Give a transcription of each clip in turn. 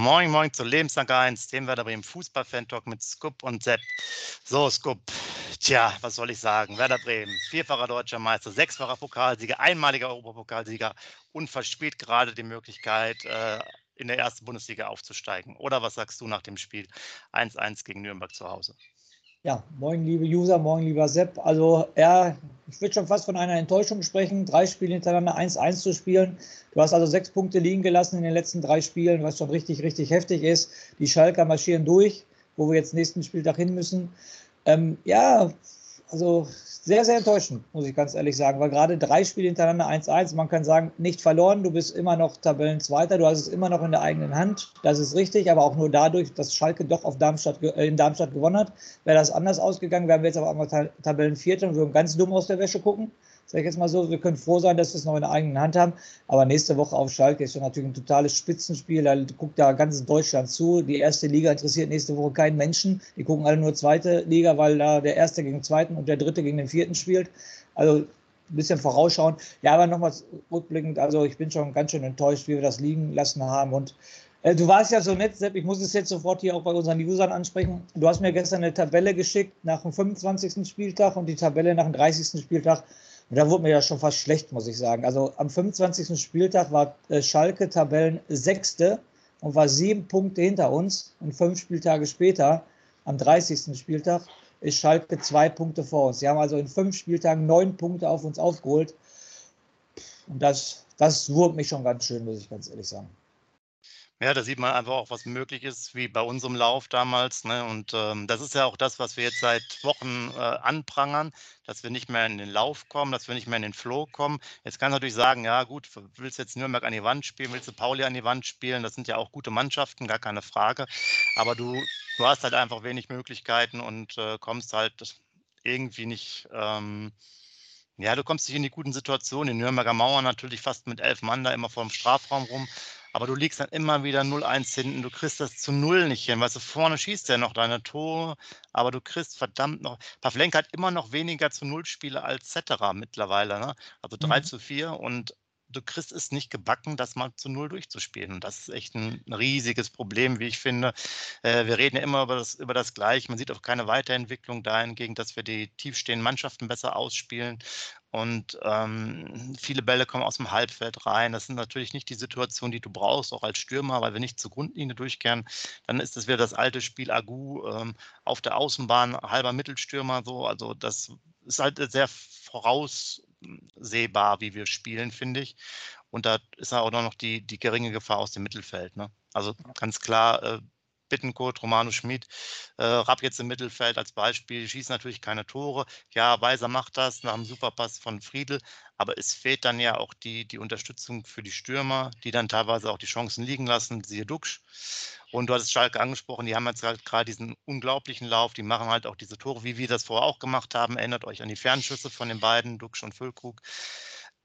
Moin, moin zu Lebenslang 1, dem Werder Bremen Fußball-Fan-Talk mit Scoop und Sepp. So, Scoop, tja, was soll ich sagen? Werder Bremen, vierfacher deutscher Meister, sechsfacher Pokalsieger, einmaliger Europapokalsieger und verspielt gerade die Möglichkeit, äh, in der ersten Bundesliga aufzusteigen. Oder was sagst du nach dem Spiel 1-1 gegen Nürnberg zu Hause? Ja, moin liebe User, moin lieber Sepp. Also ja, ich würde schon fast von einer Enttäuschung sprechen, drei Spiele hintereinander 1-1 zu spielen. Du hast also sechs Punkte liegen gelassen in den letzten drei Spielen, was schon richtig, richtig heftig ist. Die Schalker marschieren durch, wo wir jetzt nächsten Spieltag hin müssen. Ähm, ja, also sehr, sehr enttäuschend, muss ich ganz ehrlich sagen, weil gerade drei Spiele hintereinander 1-1, man kann sagen, nicht verloren, du bist immer noch Tabellenzweiter, du hast es immer noch in der eigenen Hand, das ist richtig, aber auch nur dadurch, dass Schalke doch auf Darmstadt, äh, in Darmstadt gewonnen hat. Wäre das anders ausgegangen, wären wir jetzt aber einmal Tabellenvierter und würden ganz dumm aus der Wäsche gucken sage ich jetzt mal so, wir können froh sein, dass wir es noch in der eigenen Hand haben. Aber nächste Woche auf Schalke ist schon natürlich ein totales Spitzenspiel. Da guckt da ganz Deutschland zu. Die erste Liga interessiert nächste Woche keinen Menschen. Die gucken alle nur zweite Liga, weil da der erste gegen den zweiten und der dritte gegen den vierten spielt. Also ein bisschen vorausschauen. Ja, aber nochmal rückblickend, also ich bin schon ganz schön enttäuscht, wie wir das liegen lassen haben. Und äh, du warst ja so nett, Sepp, ich muss es jetzt sofort hier auch bei unseren Usern ansprechen. Du hast mir gestern eine Tabelle geschickt nach dem 25. Spieltag und die Tabelle nach dem 30. Spieltag. Und da wurde mir ja schon fast schlecht, muss ich sagen. Also am 25. Spieltag war äh, Schalke Tabellen Sechste und war sieben Punkte hinter uns. Und fünf Spieltage später, am 30. Spieltag, ist Schalke zwei Punkte vor uns. Sie haben also in fünf Spieltagen neun Punkte auf uns aufgeholt. Und das, das wurmt mich schon ganz schön, muss ich ganz ehrlich sagen. Ja, da sieht man einfach auch, was möglich ist, wie bei unserem Lauf damals. Ne? Und ähm, das ist ja auch das, was wir jetzt seit Wochen äh, anprangern, dass wir nicht mehr in den Lauf kommen, dass wir nicht mehr in den Flow kommen. Jetzt kann man natürlich sagen, ja gut, willst du jetzt Nürnberg an die Wand spielen, willst du Pauli an die Wand spielen, das sind ja auch gute Mannschaften, gar keine Frage. Aber du, du hast halt einfach wenig Möglichkeiten und äh, kommst halt irgendwie nicht. Ähm, ja, du kommst nicht in die guten Situationen. Die Nürnberger Mauer natürlich fast mit elf Mann da immer vor dem Strafraum rum aber du liegst dann immer wieder 0-1 hinten, du kriegst das zu Null nicht hin, weißt du, vorne schießt er noch deine Tore, aber du kriegst verdammt noch, Pavlenka hat immer noch weniger zu Null Spiele als Cetera mittlerweile, ne? also 3 mhm. zu 4 und du kriegst es nicht gebacken, das mal zu Null durchzuspielen. Und das ist echt ein, riesiges Problem, wie ich finde. Äh, wir reden ja immer über das, über das Gleiche. Man sieht auch keine Weiterentwicklung dahingegen, dass wir die tiefstehenden Mannschaften besser ausspielen. Und ähm, viele Bälle kommen aus dem Halbfeld rein. Das sind natürlich nicht die Situationen, die du brauchst, auch als Stürmer, weil wir nicht zur Grundlinie durchkehren. Dann ist das wieder das alte Spiel Agu ähm, auf der Außenbahn, halber Mittelstürmer. So. Also das ist halt sehr voraussehbar, wie wir spielen, finde ich. Und da ist auch noch die, die geringe Gefahr aus dem Mittelfeld. Ne? Also ganz klar, äh, Bittenkurt, Romano Schmid, äh, Rapp jetzt im Mittelfeld als Beispiel, schießt natürlich keine Tore. Ja, Weiser macht das nach einem Superpass von Friedel, aber es fehlt dann ja auch die, die Unterstützung für die Stürmer, die dann teilweise auch die Chancen liegen lassen, siehe Duxch. Und du hattest Schalke angesprochen, die haben jetzt halt gerade diesen unglaublichen Lauf, die machen halt auch diese Tore, wie wir das vorher auch gemacht haben. Erinnert euch an die Fernschüsse von den beiden, Duxch und Füllkrug.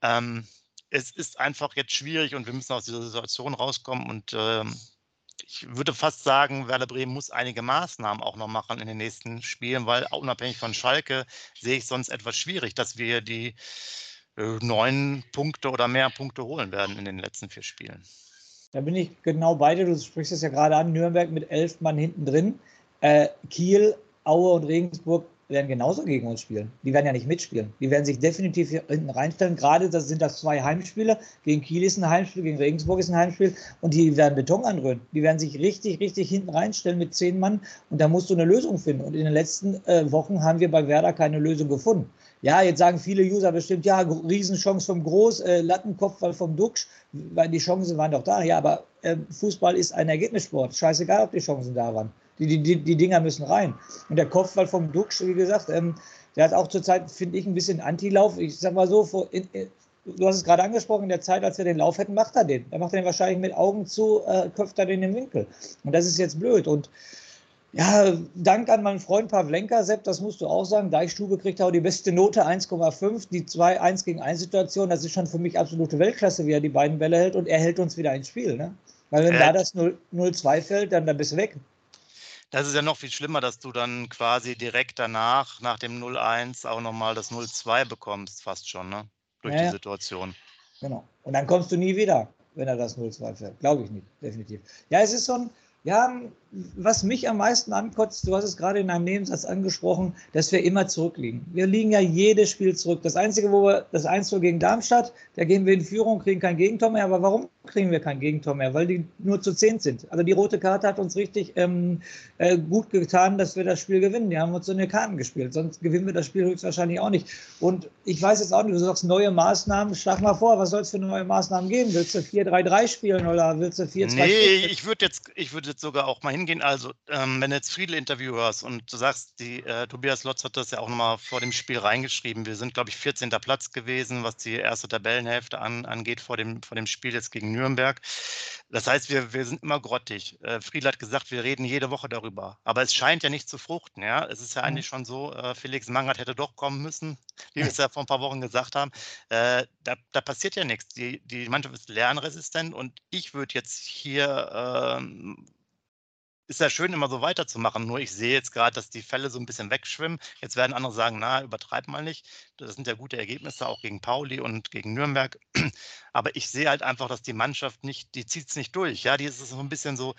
Ähm, es ist einfach jetzt schwierig und wir müssen aus dieser Situation rauskommen und ähm, ich würde fast sagen, Werder Bremen muss einige Maßnahmen auch noch machen in den nächsten Spielen, weil unabhängig von Schalke sehe ich sonst etwas schwierig, dass wir die äh, neun Punkte oder mehr Punkte holen werden in den letzten vier Spielen. Da bin ich genau bei dir. Du sprichst es ja gerade an. Nürnberg mit elf Mann hinten drin. Äh, Kiel, Aue und Regensburg werden genauso gegen uns spielen. Die werden ja nicht mitspielen. Die werden sich definitiv hinten reinstellen. Gerade das sind das zwei Heimspiele. Gegen Kiel ist ein Heimspiel, gegen Regensburg ist ein Heimspiel. Und die werden Beton anrühren. Die werden sich richtig, richtig hinten reinstellen mit zehn Mann. Und da musst du eine Lösung finden. Und in den letzten äh, Wochen haben wir bei Werder keine Lösung gefunden. Ja, jetzt sagen viele User bestimmt, ja, Riesenchance vom Groß, äh, Lattenkopfball vom Duxch, weil die Chancen waren doch da. Ja, aber äh, Fußball ist ein Ergebnissport. Scheißegal, ob die Chancen da waren. Die, die, die, Dinger müssen rein. Und der Kopfball vom Duxch, wie gesagt, ähm, der hat auch zurzeit, finde ich, ein bisschen Antilauf. Ich sag mal so, vor, in, in, du hast es gerade angesprochen, in der Zeit, als wir den Lauf hätten, macht er den. Da macht er den wahrscheinlich mit Augen zu, äh, köpft er den im Winkel. Und das ist jetzt blöd. Und ja, Dank an meinen Freund Pavlenka, Sepp, das musst du auch sagen. Deichstube kriegt auch die beste Note 1,5. Die 2 1 gegen 1 Situation, das ist schon für mich absolute Weltklasse, wie er die beiden Bälle hält. Und er hält uns wieder ins Spiel. Ne? Weil wenn äh. da das 0-2 fällt, dann, dann bist du weg. Das ist ja noch viel schlimmer, dass du dann quasi direkt danach, nach dem 0-1, auch nochmal das 0-2 bekommst, fast schon, ne? Durch ja, die Situation. Genau. Und dann kommst du nie wieder, wenn er das 0-2 fährt. Glaube ich nicht, definitiv. Ja, es ist so ein, ja, was mich am meisten ankotzt, du hast es gerade in einem Nebensatz angesprochen, dass wir immer zurückliegen. Wir liegen ja jedes Spiel zurück. Das Einzige, wo wir das 1 gegen Darmstadt, da gehen wir in Führung, kriegen kein Gegentor mehr. Aber warum kriegen wir kein Gegentor mehr? Weil die nur zu 10 sind. Also die rote Karte hat uns richtig ähm, äh, gut getan, dass wir das Spiel gewinnen. Die haben uns so eine Karten gespielt. Sonst gewinnen wir das Spiel höchstwahrscheinlich auch nicht. Und ich weiß jetzt auch nicht, du sagst neue Maßnahmen. Schlag mal vor, was soll es für neue Maßnahmen geben? Willst du 4-3-3 spielen oder willst du 4-2? Nee, ich würde jetzt, ich würde jetzt sogar auch mal hingehen hingehen. Also, ähm, wenn du jetzt Friedel-Interview hörst und du sagst, die, äh, Tobias Lotz hat das ja auch nochmal vor dem Spiel reingeschrieben. Wir sind, glaube ich, 14. Platz gewesen, was die erste Tabellenhälfte an, angeht vor dem, vor dem Spiel jetzt gegen Nürnberg. Das heißt, wir, wir sind immer grottig. Äh, Friedel hat gesagt, wir reden jede Woche darüber. Aber es scheint ja nicht zu fruchten. Ja? Es ist ja mhm. eigentlich schon so, äh, Felix Mangert hätte doch kommen müssen, wie wir es ja vor ein paar Wochen gesagt haben. Äh, da, da passiert ja nichts. Die, die Mannschaft ist lernresistent und ich würde jetzt hier ähm, ist ja schön, immer so weiterzumachen. Nur ich sehe jetzt gerade, dass die Fälle so ein bisschen wegschwimmen. Jetzt werden andere sagen, na, übertreib mal nicht. Das sind ja gute Ergebnisse, auch gegen Pauli und gegen Nürnberg. Aber ich sehe halt einfach, dass die Mannschaft nicht, die zieht es nicht durch. Ja, die ist so ein bisschen so,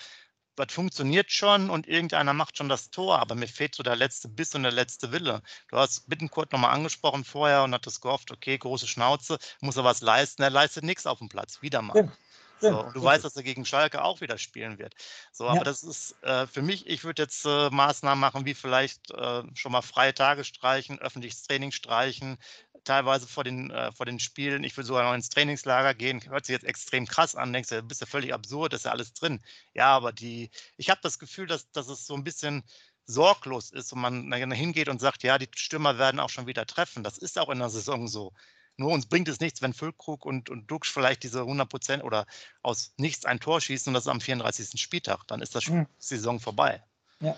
was funktioniert schon und irgendeiner macht schon das Tor, aber mir fehlt so der letzte Biss und der letzte Wille. Du hast Bittenkurt nochmal angesprochen vorher und hattest gehofft, okay, große Schnauze, muss er was leisten. Er leistet nichts auf dem Platz, wieder mal. Ja. So, und du weißt, dass er gegen Schalke auch wieder spielen wird. So, aber ja. das ist äh, für mich, ich würde jetzt äh, Maßnahmen machen, wie vielleicht äh, schon mal freie Tage streichen, öffentliches Training streichen, teilweise vor den, äh, vor den Spielen. Ich würde sogar noch ins Trainingslager gehen. Hört sich jetzt extrem krass an, denkst du, bist ja völlig absurd, ist ja alles drin. Ja, aber die, ich habe das Gefühl, dass, dass es so ein bisschen sorglos ist und man hingeht und sagt, ja, die Stürmer werden auch schon wieder treffen. Das ist auch in der Saison so. Nur uns bringt es nichts, wenn Füllkrug und, und Dux vielleicht diese 100 Prozent oder aus nichts ein Tor schießen und das am 34. Spieltag. Dann ist das mhm. Saison vorbei. Ja.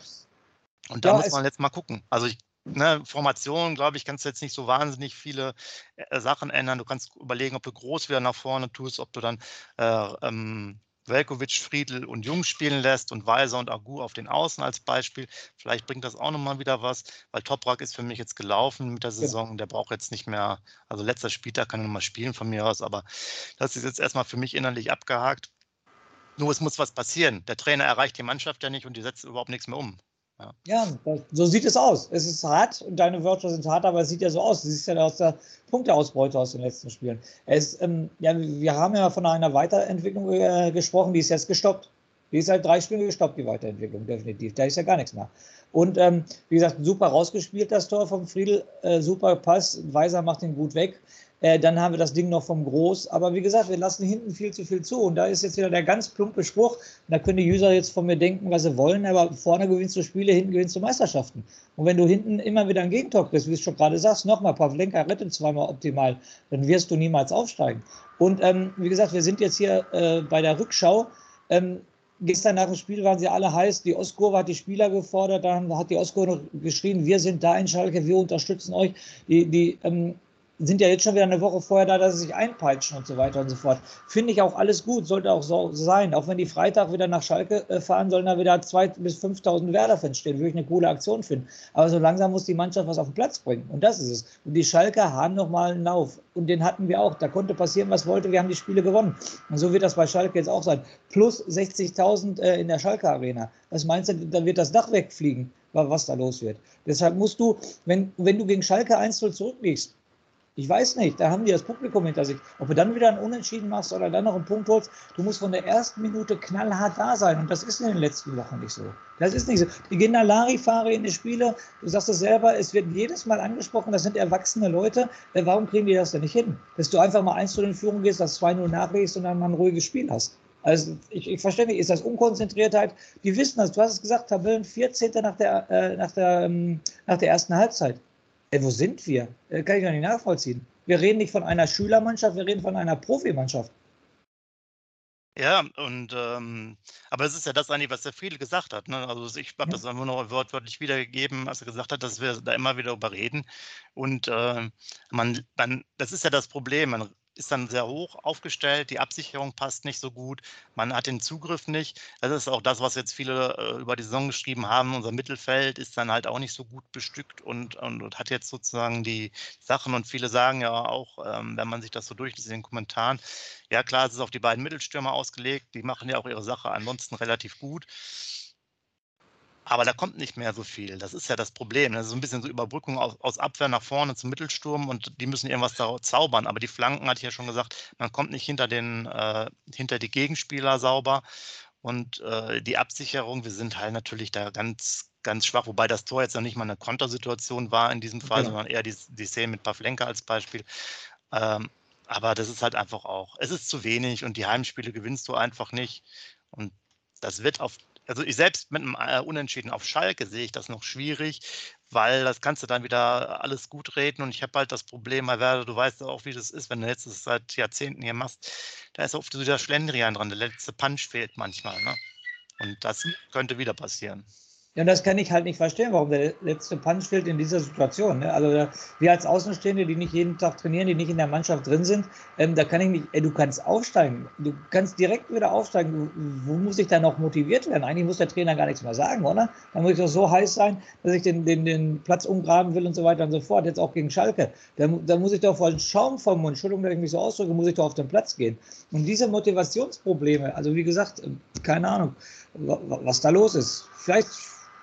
Und da ja, muss man jetzt mal gucken. Also ich, ne, Formation, glaube ich, kannst du jetzt nicht so wahnsinnig viele äh, Sachen ändern. Du kannst überlegen, ob du groß wieder nach vorne tust, ob du dann äh, ähm, Velkovic, Friedl und Jung spielen lässt und Weiser und Agu auf den Außen als Beispiel. Vielleicht bringt das auch nochmal wieder was, weil Toprak ist für mich jetzt gelaufen mit der Saison. Ja. Der braucht jetzt nicht mehr, also letzter Spieltag kann er nochmal spielen von mir aus, aber das ist jetzt erstmal für mich innerlich abgehakt. Nur es muss was passieren. Der Trainer erreicht die Mannschaft ja nicht und die setzt überhaupt nichts mehr um. Ja, das, so sieht es aus. Es ist hart und deine Wörter sind hart, aber es sieht ja so aus. Du siehst ja aus der Punkteausbeute aus den letzten Spielen. Es, ähm, ja, wir haben ja von einer Weiterentwicklung äh, gesprochen, die ist jetzt gestoppt. Die ist seit drei Spielen gestoppt, die Weiterentwicklung, definitiv. Da ist ja gar nichts mehr. Und ähm, wie gesagt, super rausgespielt, das Tor vom Friedel. Äh, super Pass. Weiser macht ihn gut weg. Äh, dann haben wir das Ding noch vom Groß. Aber wie gesagt, wir lassen hinten viel zu viel zu. Und da ist jetzt wieder der ganz plumpe Spruch. Da können die User jetzt von mir denken, was sie wollen. Aber vorne gewinnst du Spiele, hinten gewinnst du Meisterschaften. Und wenn du hinten immer wieder ein Gegentor kriegst, wie du schon gerade sagst, nochmal, Pavlenka rettet zweimal optimal, dann wirst du niemals aufsteigen. Und ähm, wie gesagt, wir sind jetzt hier äh, bei der Rückschau. Ähm, Gestern nach dem Spiel waren sie alle heiß. Die Ostkurve hat die Spieler gefordert. Dann hat die Ostkurve geschrien, wir sind da in Schalke, wir unterstützen euch. Die, die ähm, sind ja jetzt schon wieder eine Woche vorher da, dass sie sich einpeitschen und so weiter und so fort. Finde ich auch alles gut, sollte auch so sein. Auch wenn die Freitag wieder nach Schalke äh, fahren, sollen da wieder 2.000 bis 5.000 Werder-Fans stehen. Würde ich eine coole Aktion finden. Aber so langsam muss die Mannschaft was auf den Platz bringen. Und das ist es. Und die Schalker haben nochmal einen Lauf. Und den hatten wir auch. Da konnte passieren, was wollte. Wir haben die Spiele gewonnen. Und so wird das bei Schalke jetzt auch sein. Plus 60.000 äh, in der Schalke-Arena. Was meinst du, da wird das Dach wegfliegen? was da los wird. Deshalb musst du, wenn, wenn du gegen Schalke 1-0 zurückliegst, ich weiß nicht, da haben die das Publikum hinter sich. Ob du dann wieder einen Unentschieden machst oder dann noch einen Punkt holst, du musst von der ersten Minute knallhart da sein. Und das ist in den letzten Wochen nicht so. Das ist nicht so. Die gehen da Larifare in die Spiele. Du sagst es selber, es wird jedes Mal angesprochen, das sind erwachsene Leute. Äh, warum kriegen die das denn nicht hin? Dass du einfach mal eins zu den Führung gehst, das 2-0 nachlegst und dann mal ein ruhiges Spiel hast. Also ich, ich verstehe nicht, ist das Unkonzentriertheit? Die wissen das, du hast es gesagt, Tabellen 14. nach der, äh, nach der, ähm, nach der ersten Halbzeit. Ey, wo sind wir? Äh, kann ich gar nicht nachvollziehen. Wir reden nicht von einer Schülermannschaft, wir reden von einer Profimannschaft. Ja, und ähm, aber es ist ja das eigentlich, was der Friedel gesagt hat. Ne? Also ich habe ja. das einfach nur wortwörtlich wiedergegeben, als er gesagt hat, dass wir da immer wieder überreden. Und äh, man, man, das ist ja das Problem. Man ist dann sehr hoch aufgestellt, die Absicherung passt nicht so gut, man hat den Zugriff nicht. Das ist auch das, was jetzt viele äh, über die Saison geschrieben haben. Unser Mittelfeld ist dann halt auch nicht so gut bestückt und, und, und hat jetzt sozusagen die Sachen und viele sagen ja auch, ähm, wenn man sich das so durchliest in den Kommentaren, ja klar, es ist auf die beiden Mittelstürmer ausgelegt, die machen ja auch ihre Sache ansonsten relativ gut. Aber da kommt nicht mehr so viel. Das ist ja das Problem. Das ist so ein bisschen so Überbrückung aus, aus Abwehr nach vorne zum Mittelsturm und die müssen irgendwas da zaubern. Aber die Flanken, hatte ich ja schon gesagt, man kommt nicht hinter, den, äh, hinter die Gegenspieler sauber. Und äh, die Absicherung, wir sind halt natürlich da ganz, ganz schwach, wobei das Tor jetzt noch nicht mal eine Kontersituation war in diesem Fall, genau. sondern eher die, die Szene mit Pavlenka als Beispiel. Ähm, aber das ist halt einfach auch, es ist zu wenig und die Heimspiele gewinnst du einfach nicht. Und das wird auf also ich selbst mit einem äh, Unentschieden auf Schalke sehe ich das noch schwierig, weil das kannst du dann wieder alles gut reden und ich habe halt das Problem Werder, du weißt auch, wie das ist, wenn du jetzt das seit Jahrzehnten hier machst, da ist oft so der Schlendrian dran, der letzte Punch fehlt manchmal, ne? Und das könnte wieder passieren. Ja, und das kann ich halt nicht verstehen, warum der letzte Punch fehlt in dieser Situation. Ne? Also wir als Außenstehende, die nicht jeden Tag trainieren, die nicht in der Mannschaft drin sind, ähm, da kann ich nicht, ey, du kannst aufsteigen. Du kannst direkt wieder aufsteigen. Wo muss ich da noch motiviert werden? Eigentlich muss der Trainer gar nichts mehr sagen, oder? Dann muss ich doch so heiß sein, dass ich den, den, den Platz umgraben will und so weiter und so fort. Jetzt auch gegen Schalke. Da, da muss ich doch voll Schaum vom Mund, Entschuldigung, wenn ich mich so ausdrücke, muss ich doch auf den Platz gehen. Und diese Motivationsprobleme, also wie gesagt, keine Ahnung, was da los ist. Vielleicht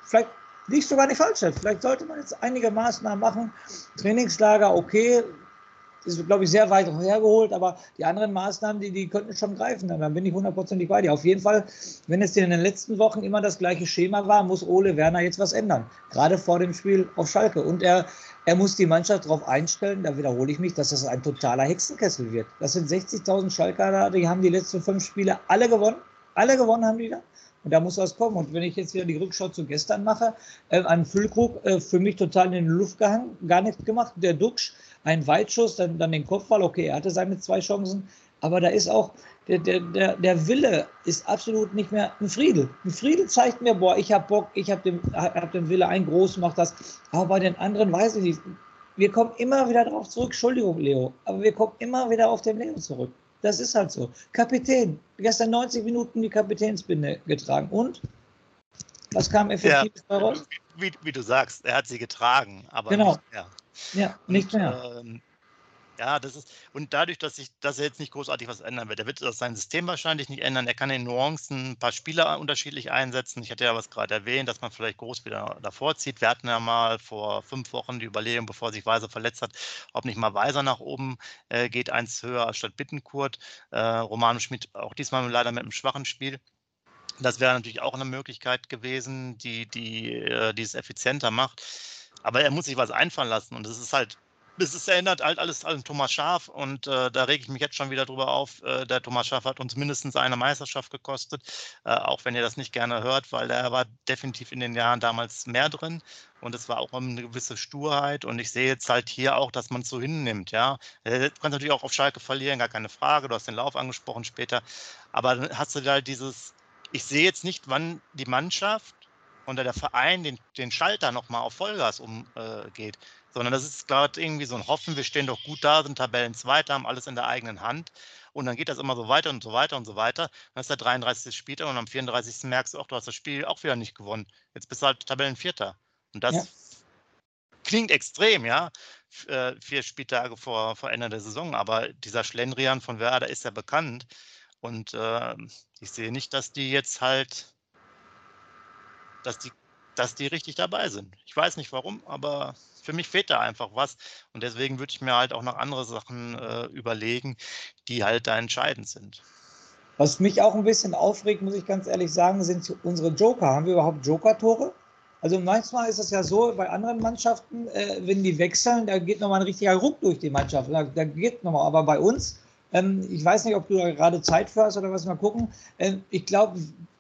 vielleicht liegst du gar nicht falsch. Vielleicht sollte man jetzt einige Maßnahmen machen. Trainingslager, okay, ist, glaube ich, sehr weit hergeholt, aber die anderen Maßnahmen, die, die könnten schon greifen. Dann bin ich hundertprozentig bei dir. Auf jeden Fall, wenn es in den letzten Wochen immer das gleiche Schema war, muss Ole Werner jetzt was ändern. Gerade vor dem Spiel auf Schalke. Und er, er muss die Mannschaft darauf einstellen, da wiederhole ich mich, dass das ein totaler Hexenkessel wird. Das sind 60.000 Schalker die haben die letzten fünf Spiele alle gewonnen. Alle gewonnen haben die da. Und da muss was kommen. Und wenn ich jetzt wieder die Rückschau zu gestern mache, äh, ein Füllkrug äh, für mich total in die Luft gehangen, gar nichts gemacht. Der Duxch, ein Weitschuss, dann, dann den Kopfball, okay, er hatte seine zwei Chancen. Aber da ist auch, der, der, der, der Wille ist absolut nicht mehr ein Friedel. Ein Friedel zeigt mir, boah, ich habe Bock, ich habe den, hab den Wille, ein Groß macht das. Aber bei den anderen weiß ich nicht. Wir kommen immer wieder darauf zurück, Entschuldigung, Leo, aber wir kommen immer wieder auf den Leo zurück. Das ist halt so. Kapitän, gestern 90 Minuten die Kapitänsbinde getragen. Und? Was kam effektiv ja, raus? Wie, wie, du sagst, er hat sie getragen, aber genau. nicht mehr. Ja, nicht mehr. Ähm, ja, das ist, und dadurch, dass, ich, dass er jetzt nicht großartig was ändern wird, er wird sein System wahrscheinlich nicht ändern. Er kann in Nuancen ein paar Spieler unterschiedlich einsetzen. Ich hatte ja was gerade erwähnt, dass man vielleicht groß wieder davor zieht. Wir hatten ja mal vor fünf Wochen die Überlegung, bevor sich Weiser verletzt hat, ob nicht mal Weiser nach oben äh, geht, eins höher statt Bittenkurt. Äh, Romano Schmidt auch diesmal leider mit einem schwachen Spiel. Das wäre natürlich auch eine Möglichkeit gewesen, die, die, äh, die es effizienter macht. Aber er muss sich was einfallen lassen und es ist halt es erinnert halt alles an Thomas Schaf und äh, da rege ich mich jetzt schon wieder drüber auf. Äh, der Thomas Schaf hat uns mindestens eine Meisterschaft gekostet, äh, auch wenn ihr das nicht gerne hört, weil er war definitiv in den Jahren damals mehr drin und es war auch eine gewisse Sturheit und ich sehe jetzt halt hier auch, dass man es so hinnimmt, ja. Du kannst natürlich auch auf Schalke verlieren, gar keine Frage, du hast den Lauf angesprochen später, aber dann hast du da dieses, ich sehe jetzt nicht, wann die Mannschaft und der Verein den, den Schalter nochmal auf Vollgas umgeht. Äh, sondern das ist gerade irgendwie so ein Hoffen, wir stehen doch gut da, sind Tabellenzweiter, haben alles in der eigenen Hand. Und dann geht das immer so weiter und so weiter und so weiter. Dann ist der 33. Spieltag und am 34. merkst du auch, du hast das Spiel auch wieder nicht gewonnen. Jetzt bist du halt Tabellenvierter. Und das ja. klingt extrem, ja, äh, vier Spieltage vor, vor Ende der Saison. Aber dieser Schlendrian von Werder ist ja bekannt. Und äh, ich sehe nicht, dass die jetzt halt, dass die dass die richtig dabei sind. Ich weiß nicht warum, aber für mich fehlt da einfach was. Und deswegen würde ich mir halt auch noch andere Sachen äh, überlegen, die halt da entscheidend sind. Was mich auch ein bisschen aufregt, muss ich ganz ehrlich sagen, sind unsere Joker. Haben wir überhaupt Joker-Tore? Also manchmal ist es ja so, bei anderen Mannschaften, äh, wenn die wechseln, da geht nochmal ein richtiger Ruck durch die Mannschaft. Da, da geht nochmal. Aber bei uns, ähm, ich weiß nicht, ob du da gerade Zeit für hast oder was, mal gucken. Ähm, ich glaube,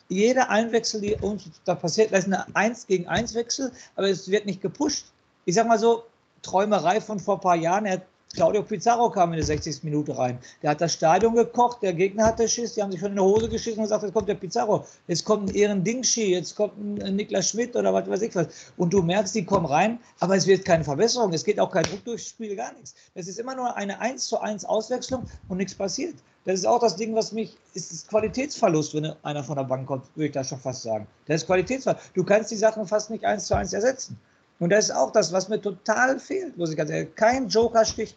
jeder Einwechsel, die uns da passiert, das ist eine 1 gegen 1 Wechsel, aber es wird nicht gepusht. Ich sag mal so, Träumerei von vor ein paar Jahren, er Claudio Pizarro kam in der 60. Minute rein. Der hat das Stadion gekocht, der Gegner hatte Schiss, die haben sich schon in die Hose geschissen und gesagt, jetzt kommt der Pizarro, jetzt kommt ein Ehren Dingschi, jetzt kommt ein Niklas Schmidt oder was weiß ich was. Und du merkst, die kommen rein, aber es wird keine Verbesserung, es geht auch kein Druck durchs Spiel, gar nichts. Das ist immer nur eine 1 zu 1 Auswechslung und nichts passiert. Das ist auch das Ding, was mich, ist das Qualitätsverlust, wenn einer von der Bank kommt, würde ich da schon fast sagen. Das ist Qualitätsverlust. Du kannst die Sachen fast nicht eins zu eins ersetzen. Und das ist auch das, was mir total fehlt, muss ich ganz ehrlich Kein Joker sticht.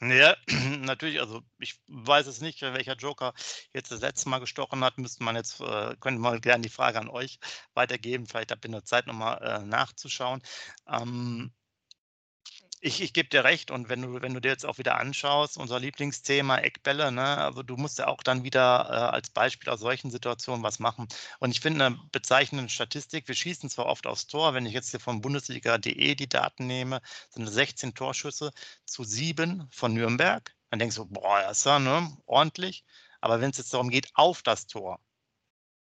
Ja, natürlich, also ich weiß es nicht, welcher Joker jetzt das letzte Mal gestochen hat, müsste man jetzt, äh, könnte man gerne die Frage an euch weitergeben. Vielleicht habt ihr noch Zeit, nochmal äh, nachzuschauen. Ähm, ich, ich gebe dir recht und wenn du, wenn du dir jetzt auch wieder anschaust, unser Lieblingsthema Eckbälle, ne, also du musst ja auch dann wieder äh, als Beispiel aus solchen Situationen was machen. Und ich finde eine bezeichnende Statistik, wir schießen zwar oft aufs Tor, wenn ich jetzt hier von Bundesliga.de die Daten nehme, sind 16 Torschüsse zu 7 von Nürnberg. Dann denkst du, boah, das ist ja ne, ordentlich. Aber wenn es jetzt darum geht, auf das Tor,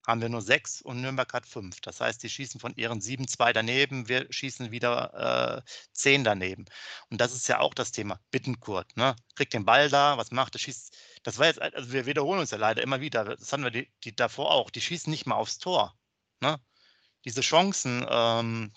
haben wir nur sechs und Nürnberg hat fünf. Das heißt, die schießen von ihren sieben zwei daneben, wir schießen wieder äh, zehn daneben. Und das ist ja auch das Thema. Bittenkurt, ne? Kriegt den Ball da, was macht er? Schießt. Das war jetzt, also wir wiederholen uns ja leider immer wieder. Das hatten wir die, die davor auch. Die schießen nicht mal aufs Tor. Ne? Diese Chancen, ähm,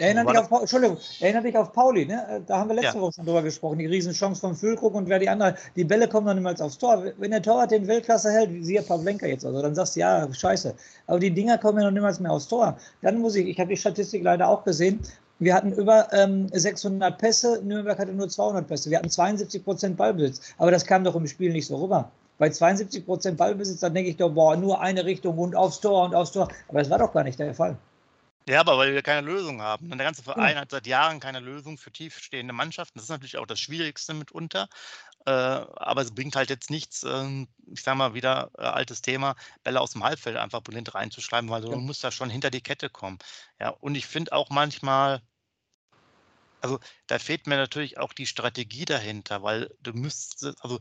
Erinnert dich, auf, Entschuldigung, erinnert dich auf Pauli, ne? Da haben wir letzte ja. Woche schon drüber gesprochen. Die Riesenchance von Füllkrug und wer die andere, die Bälle kommen noch niemals aufs Tor. Wenn der Torwart den Weltklasse hält, wie siehe Pavlenka jetzt, also dann sagst du, ja, scheiße. Aber die Dinger kommen ja noch niemals mehr aufs Tor. Dann muss ich, ich habe die Statistik leider auch gesehen, wir hatten über ähm, 600 Pässe, Nürnberg hatte nur 200 Pässe. Wir hatten 72 Prozent Ballbesitz. Aber das kam doch im Spiel nicht so rüber. Bei 72 Prozent Ballbesitz, dann denke ich doch, boah, nur eine Richtung und aufs Tor und aufs Tor. Aber das war doch gar nicht der Fall. Ja, aber weil wir keine Lösung haben. Und der ganze Verein ja. hat seit Jahren keine Lösung für tiefstehende Mannschaften. Das ist natürlich auch das Schwierigste mitunter. Äh, aber es bringt halt jetzt nichts, äh, ich sage mal wieder äh, altes Thema, Bälle aus dem Halbfeld einfach blind reinzuschreiben, weil ja. du musst da schon hinter die Kette kommen. Ja, und ich finde auch manchmal, also da fehlt mir natürlich auch die Strategie dahinter, weil du müsstest, also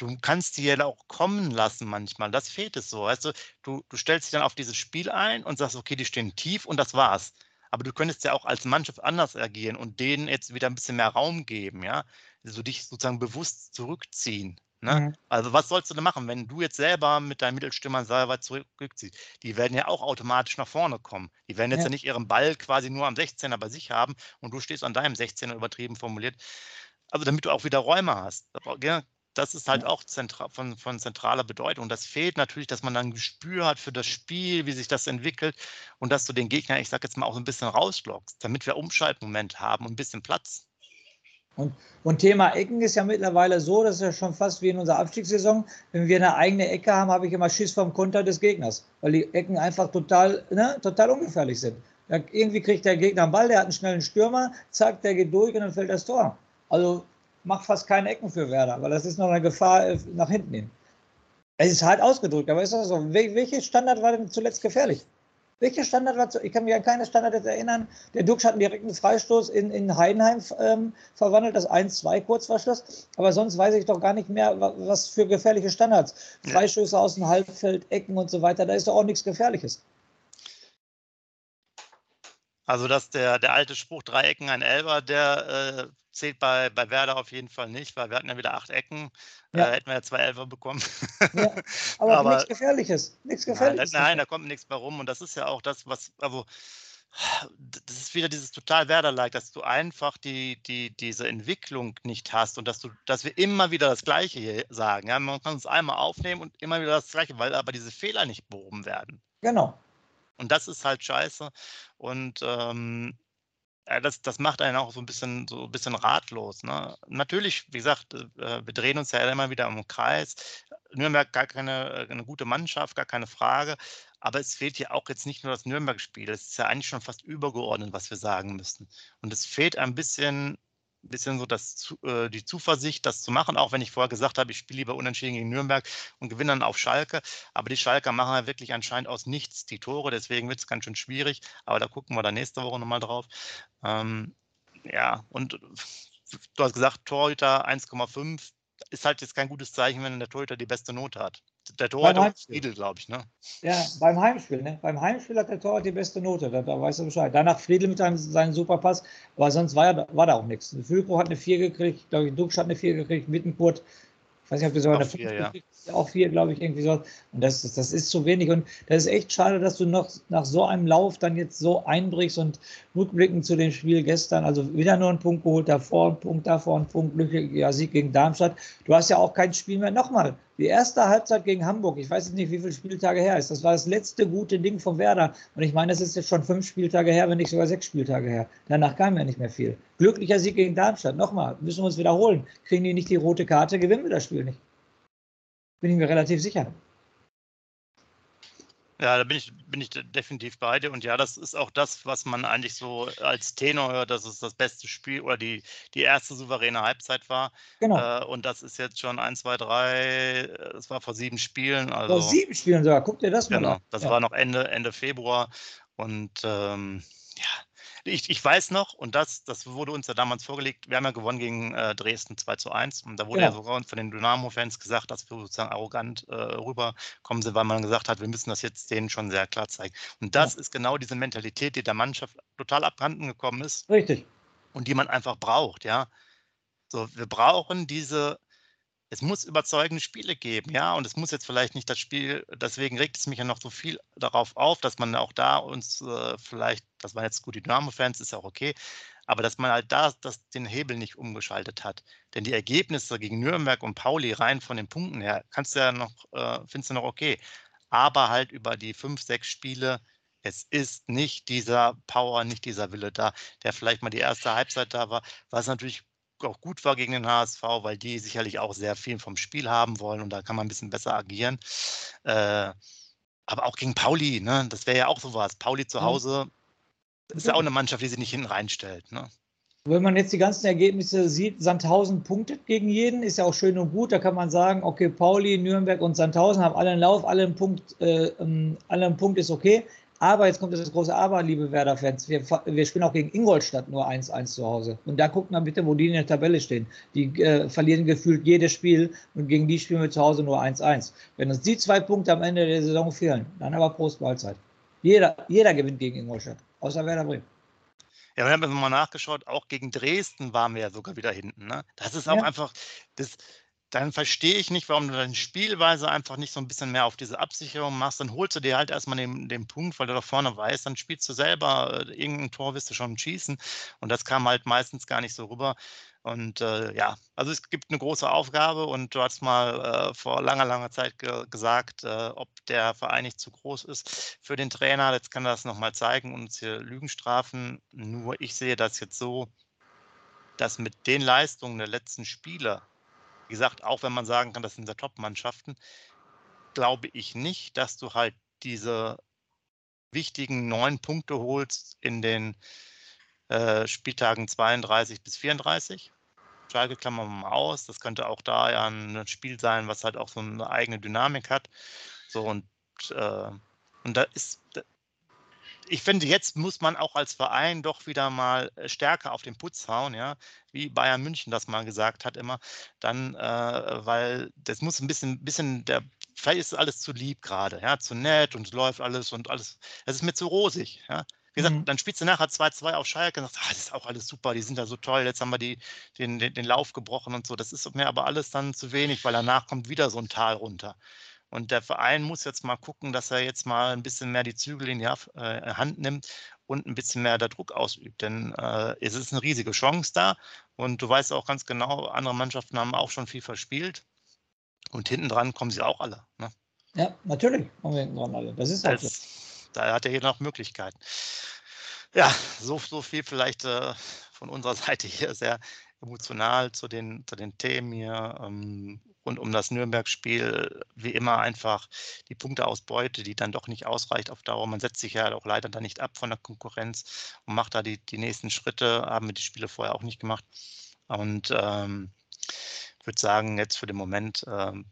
du kannst die ja auch kommen lassen manchmal. Das fehlt es so. Weißt du, du, du stellst dich dann auf dieses Spiel ein und sagst, okay, die stehen tief und das war's. Aber du könntest ja auch als Mannschaft anders agieren und denen jetzt wieder ein bisschen mehr Raum geben, ja. Also dich sozusagen bewusst zurückziehen. Ne? Mhm. Also was sollst du denn machen, wenn du jetzt selber mit deinen Mittelstürmern selber zurückziehst? Die werden ja auch automatisch nach vorne kommen. Die werden jetzt ja, ja nicht ihren Ball quasi nur am 16er bei sich haben und du stehst an deinem 16er übertrieben formuliert. Also damit du auch wieder Räume hast das ist halt auch von, von zentraler Bedeutung. Das fehlt natürlich, dass man dann ein Gespür hat für das Spiel, wie sich das entwickelt und dass du den Gegner, ich sag jetzt mal, auch ein bisschen rauslockst, damit wir Umschaltmoment haben und ein bisschen Platz. Und, und, Thema Ecken ist ja mittlerweile so, das ist ja schon fast wie in unserer Abstiegssaison. Wenn wir eine eigene Ecke haben, habe ich immer Schiss vom Konter des Gegners, weil die Ecken einfach total, ne, total ungefährlich sind. Ja, irgendwie kriegt der Gegner einen Ball, der hat einen schnellen Stürmer, zack, der geht durch und dann fällt das Tor. Also macht fast keine Ecken für Werder, weil das ist noch eine Gefahr äh, nach hinten hin. Es ist hart ausgedrückt, aber ist das so? Wel welches Standard war denn zuletzt gefährlich? Welcher Standard war zu, Ich kann mich an keine Standard jetzt erinnern. Der Duxch hat einen direkten Freistoß in, in Heidenheim ähm, verwandelt, das 1-2 Kurzverschluss. Aber sonst weiß ich doch gar nicht mehr, was für gefährliche Standards. Freistöße aus dem Halbfeld, Ecken und so weiter, da ist doch auch nichts Gefährliches. Also, dass der, der alte Spruch, drei Ecken, ein Elber, der äh, zählt bei, bei Werder auf jeden Fall nicht, weil wir hatten ja wieder acht Ecken. Ja. Äh, hätten wir ja zwei Elfer bekommen. Ja, aber, aber, nichts Gefährliches. Nichts Gefährliches. Nein, nein, da kommt nichts mehr rum. Und das ist ja auch das, was, also das ist wieder dieses total Werder-like, dass du einfach die, die, diese Entwicklung nicht hast und dass du, dass wir immer wieder das Gleiche hier sagen. Ja, man kann es einmal aufnehmen und immer wieder das Gleiche, weil aber diese Fehler nicht behoben werden. Genau. Und das ist halt scheiße. Und ähm, das, das macht einen auch so ein bisschen, so ein bisschen ratlos. Ne? Natürlich, wie gesagt, äh, wir drehen uns ja immer wieder im Kreis. Nürnberg gar keine eine gute Mannschaft, gar keine Frage. Aber es fehlt ja auch jetzt nicht nur das Nürnberg-Spiel. Es ist ja eigentlich schon fast übergeordnet, was wir sagen müssen. Und es fehlt ein bisschen bisschen so das, äh, die Zuversicht, das zu machen, auch wenn ich vorher gesagt habe, ich spiele lieber unentschieden gegen Nürnberg und gewinne dann auf Schalke. Aber die Schalker machen ja wirklich anscheinend aus nichts die Tore, deswegen wird es ganz schön schwierig. Aber da gucken wir dann nächste Woche nochmal drauf. Ähm, ja, und du hast gesagt, Torhüter 1,5 ist halt jetzt kein gutes Zeichen, wenn der Torhüter die beste Note hat. Der Torwart Friedel, glaube ich, ne? Ja, beim Heimspiel, ne? Beim Heimspiel hat der Torwart die beste Note, da, da weiß er Bescheid. Danach Friedel mit seinem, seinem Superpass, aber sonst war, ja, war da auch nichts. Füllkrug hat eine 4 gekriegt, glaube ich, Dux hat eine 4 gekriegt, Mittenkurt ich weiß nicht, ob wir sogar eine 5 ja. auch vier, glaube ich, irgendwie so. Und das, das ist zu wenig. Und das ist echt schade, dass du noch nach so einem Lauf dann jetzt so einbrichst und rückblickend zu dem Spiel gestern, also wieder nur einen Punkt geholt, davor einen Punkt, davor einen Punkt, glücklicher Sieg gegen Darmstadt. Du hast ja auch kein Spiel mehr. Nochmal, die erste Halbzeit gegen Hamburg, ich weiß jetzt nicht, wie viele Spieltage her ist. Das war das letzte gute Ding von Werder. Und ich meine, das ist jetzt schon fünf Spieltage her, wenn nicht sogar sechs Spieltage her. Danach kam ja nicht mehr viel. Glücklicher Sieg gegen Darmstadt. Nochmal, müssen wir uns wiederholen. Kriegen die nicht die rote Karte, gewinnen wir das Spiel nicht. Bin ich mir relativ sicher. Ja, da bin ich, bin ich definitiv bei dir. Und ja, das ist auch das, was man eigentlich so als Tenor hört, dass es das beste Spiel oder die, die erste souveräne Halbzeit war. Genau. Äh, und das ist jetzt schon 1, 2, 3, es war vor sieben Spielen. Also, vor sieben Spielen sogar, guck dir das mal genau, an. Genau, das ja. war noch Ende, Ende Februar. Und ähm, ja, ich, ich weiß noch, und das, das wurde uns ja damals vorgelegt, wir haben ja gewonnen gegen äh, Dresden 2 zu 1. Und da wurde ja, ja sogar von den Dynamo-Fans gesagt, dass wir sozusagen arrogant äh, rüberkommen sind, weil man gesagt hat, wir müssen das jetzt denen schon sehr klar zeigen. Und das ja. ist genau diese Mentalität, die der Mannschaft total abhanden gekommen ist. Richtig. Und die man einfach braucht, ja. So, wir brauchen diese es muss überzeugende Spiele geben, ja, und es muss jetzt vielleicht nicht das Spiel, deswegen regt es mich ja noch so viel darauf auf, dass man auch da uns äh, vielleicht, das waren jetzt gut die Dynamo-Fans, ist ja auch okay, aber dass man halt da das, den Hebel nicht umgeschaltet hat. Denn die Ergebnisse gegen Nürnberg und Pauli rein von den Punkten her, kannst du ja noch, äh, findest du noch okay. Aber halt über die fünf, sechs Spiele, es ist nicht dieser Power, nicht dieser Wille da, der vielleicht mal die erste Halbzeit da war, was natürlich auch gut war gegen den HSV, weil die sicherlich auch sehr viel vom Spiel haben wollen und da kann man ein bisschen besser agieren. Äh, aber auch gegen Pauli, ne? das wäre ja auch sowas. Pauli zu Hause mhm. ist ja auch eine Mannschaft, die sich nicht hinten reinstellt. Ne? Wenn man jetzt die ganzen Ergebnisse sieht, Sandhausen punktet gegen jeden, ist ja auch schön und gut. Da kann man sagen, okay, Pauli, Nürnberg und Sandhausen haben alle einen Lauf, alle einen Punkt, äh, ähm, alle einen Punkt ist okay. Aber jetzt kommt das große Aber, liebe Werder-Fans. Wir, wir, spielen auch gegen Ingolstadt nur 1-1 zu Hause. Und da guckt mal bitte, wo die in der Tabelle stehen. Die äh, verlieren gefühlt jedes Spiel und gegen die spielen wir zu Hause nur 1-1. Wenn uns die zwei Punkte am Ende der Saison fehlen, dann aber Prost Mahlzeit. Jeder, jeder gewinnt gegen Ingolstadt, außer Werder Bremen. Ja, wir haben jetzt mal nachgeschaut, auch gegen Dresden waren wir ja sogar wieder hinten. Ne? Das ist auch ja. einfach, das, dann verstehe ich nicht, warum du deine Spielweise einfach nicht so ein bisschen mehr auf diese Absicherung machst. Dann holst du dir halt erstmal den, den Punkt, weil du da vorne weißt, dann spielst du selber, äh, irgendein Tor wirst du schon schießen. Und das kam halt meistens gar nicht so rüber. Und äh, ja, also es gibt eine große Aufgabe und du hast mal äh, vor langer, langer Zeit ge gesagt, äh, ob der Verein nicht zu groß ist für den Trainer. Jetzt kann er das nochmal zeigen und uns hier Lügen strafen. Nur ich sehe das jetzt so, dass mit den Leistungen der letzten Spieler wie gesagt, auch wenn man sagen kann, das sind ja Top-Mannschaften, glaube ich nicht, dass du halt diese wichtigen neun Punkte holst in den äh, Spieltagen 32 bis 34. Schalke klammern wir mal aus. Das könnte auch da ja ein Spiel sein, was halt auch so eine eigene Dynamik hat. So und, äh, und da ist, ich finde, jetzt muss man auch als Verein doch wieder mal äh, stärker auf den Putz hauen, ja, wie Bayern München das mal gesagt hat immer. Dann, äh, weil das muss ein bisschen, bisschen der, vielleicht ist alles zu lieb gerade, ja, zu nett und läuft alles und alles. Das ist mir zu rosig, ja. Wie gesagt, mhm. dann spielst du nachher 2-2 auf Schalke und sagst, ah, das ist auch alles super, die sind da so toll, jetzt haben wir die, den, den, den Lauf gebrochen und so. Das ist mir aber alles dann zu wenig, weil danach kommt wieder so ein Tal runter. Und der Verein muss jetzt mal gucken, dass er jetzt mal ein bisschen mehr die Zügel in die äh, Hand nimmt und ein bisschen mehr der Druck ausübt. Denn äh, es ist eine riesige Chance da. Und du weißt auch ganz genau, andere Mannschaften haben auch schon viel verspielt. Und hinten dran kommen sie auch alle. Ne? Ja, natürlich kommen wir hinten dran alle. Das ist halt so. Da hat er hier noch Möglichkeiten. Ja, so, so viel vielleicht äh, von unserer Seite hier sehr emotional zu den, zu den Themen hier. Ähm, rund um das Nürnberg-Spiel wie immer einfach die Punkteausbeute, die dann doch nicht ausreicht auf Dauer. Man setzt sich ja auch leider da nicht ab von der Konkurrenz und macht da die, die nächsten Schritte, haben wir die Spiele vorher auch nicht gemacht. Und ähm, würde sagen, jetzt für den Moment, ähm,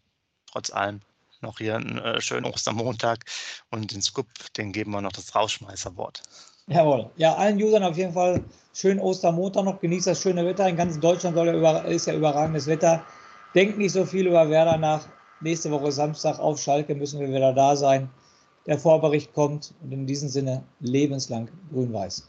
trotz allem, noch hier einen äh, schönen Ostermontag und den Scoop, den geben wir noch das Rausschmeißerwort. Jawohl. Ja, allen Usern auf jeden Fall schönen Ostermontag noch. Genießt das schöne Wetter. In ganz Deutschland soll ja über, ist ja überragendes Wetter. Denkt nicht so viel über Werder nach. Nächste Woche Samstag auf Schalke müssen wir wieder da sein. Der Vorbericht kommt und in diesem Sinne lebenslang grün-weiß.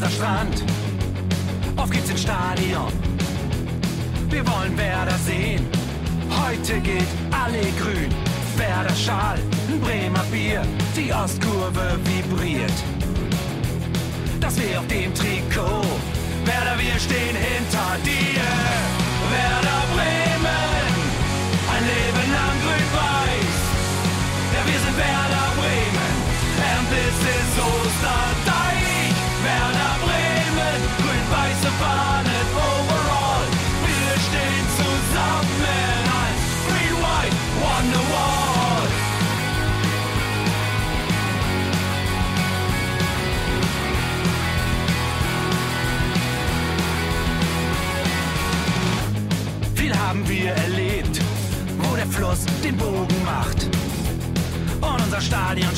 Weserstrand. Auf geht's ins Stadion. Wir wollen Werder sehen. Heute geht alle grün. Werder Schal, ein Bremer Bier. Die Ostkurve vibriert.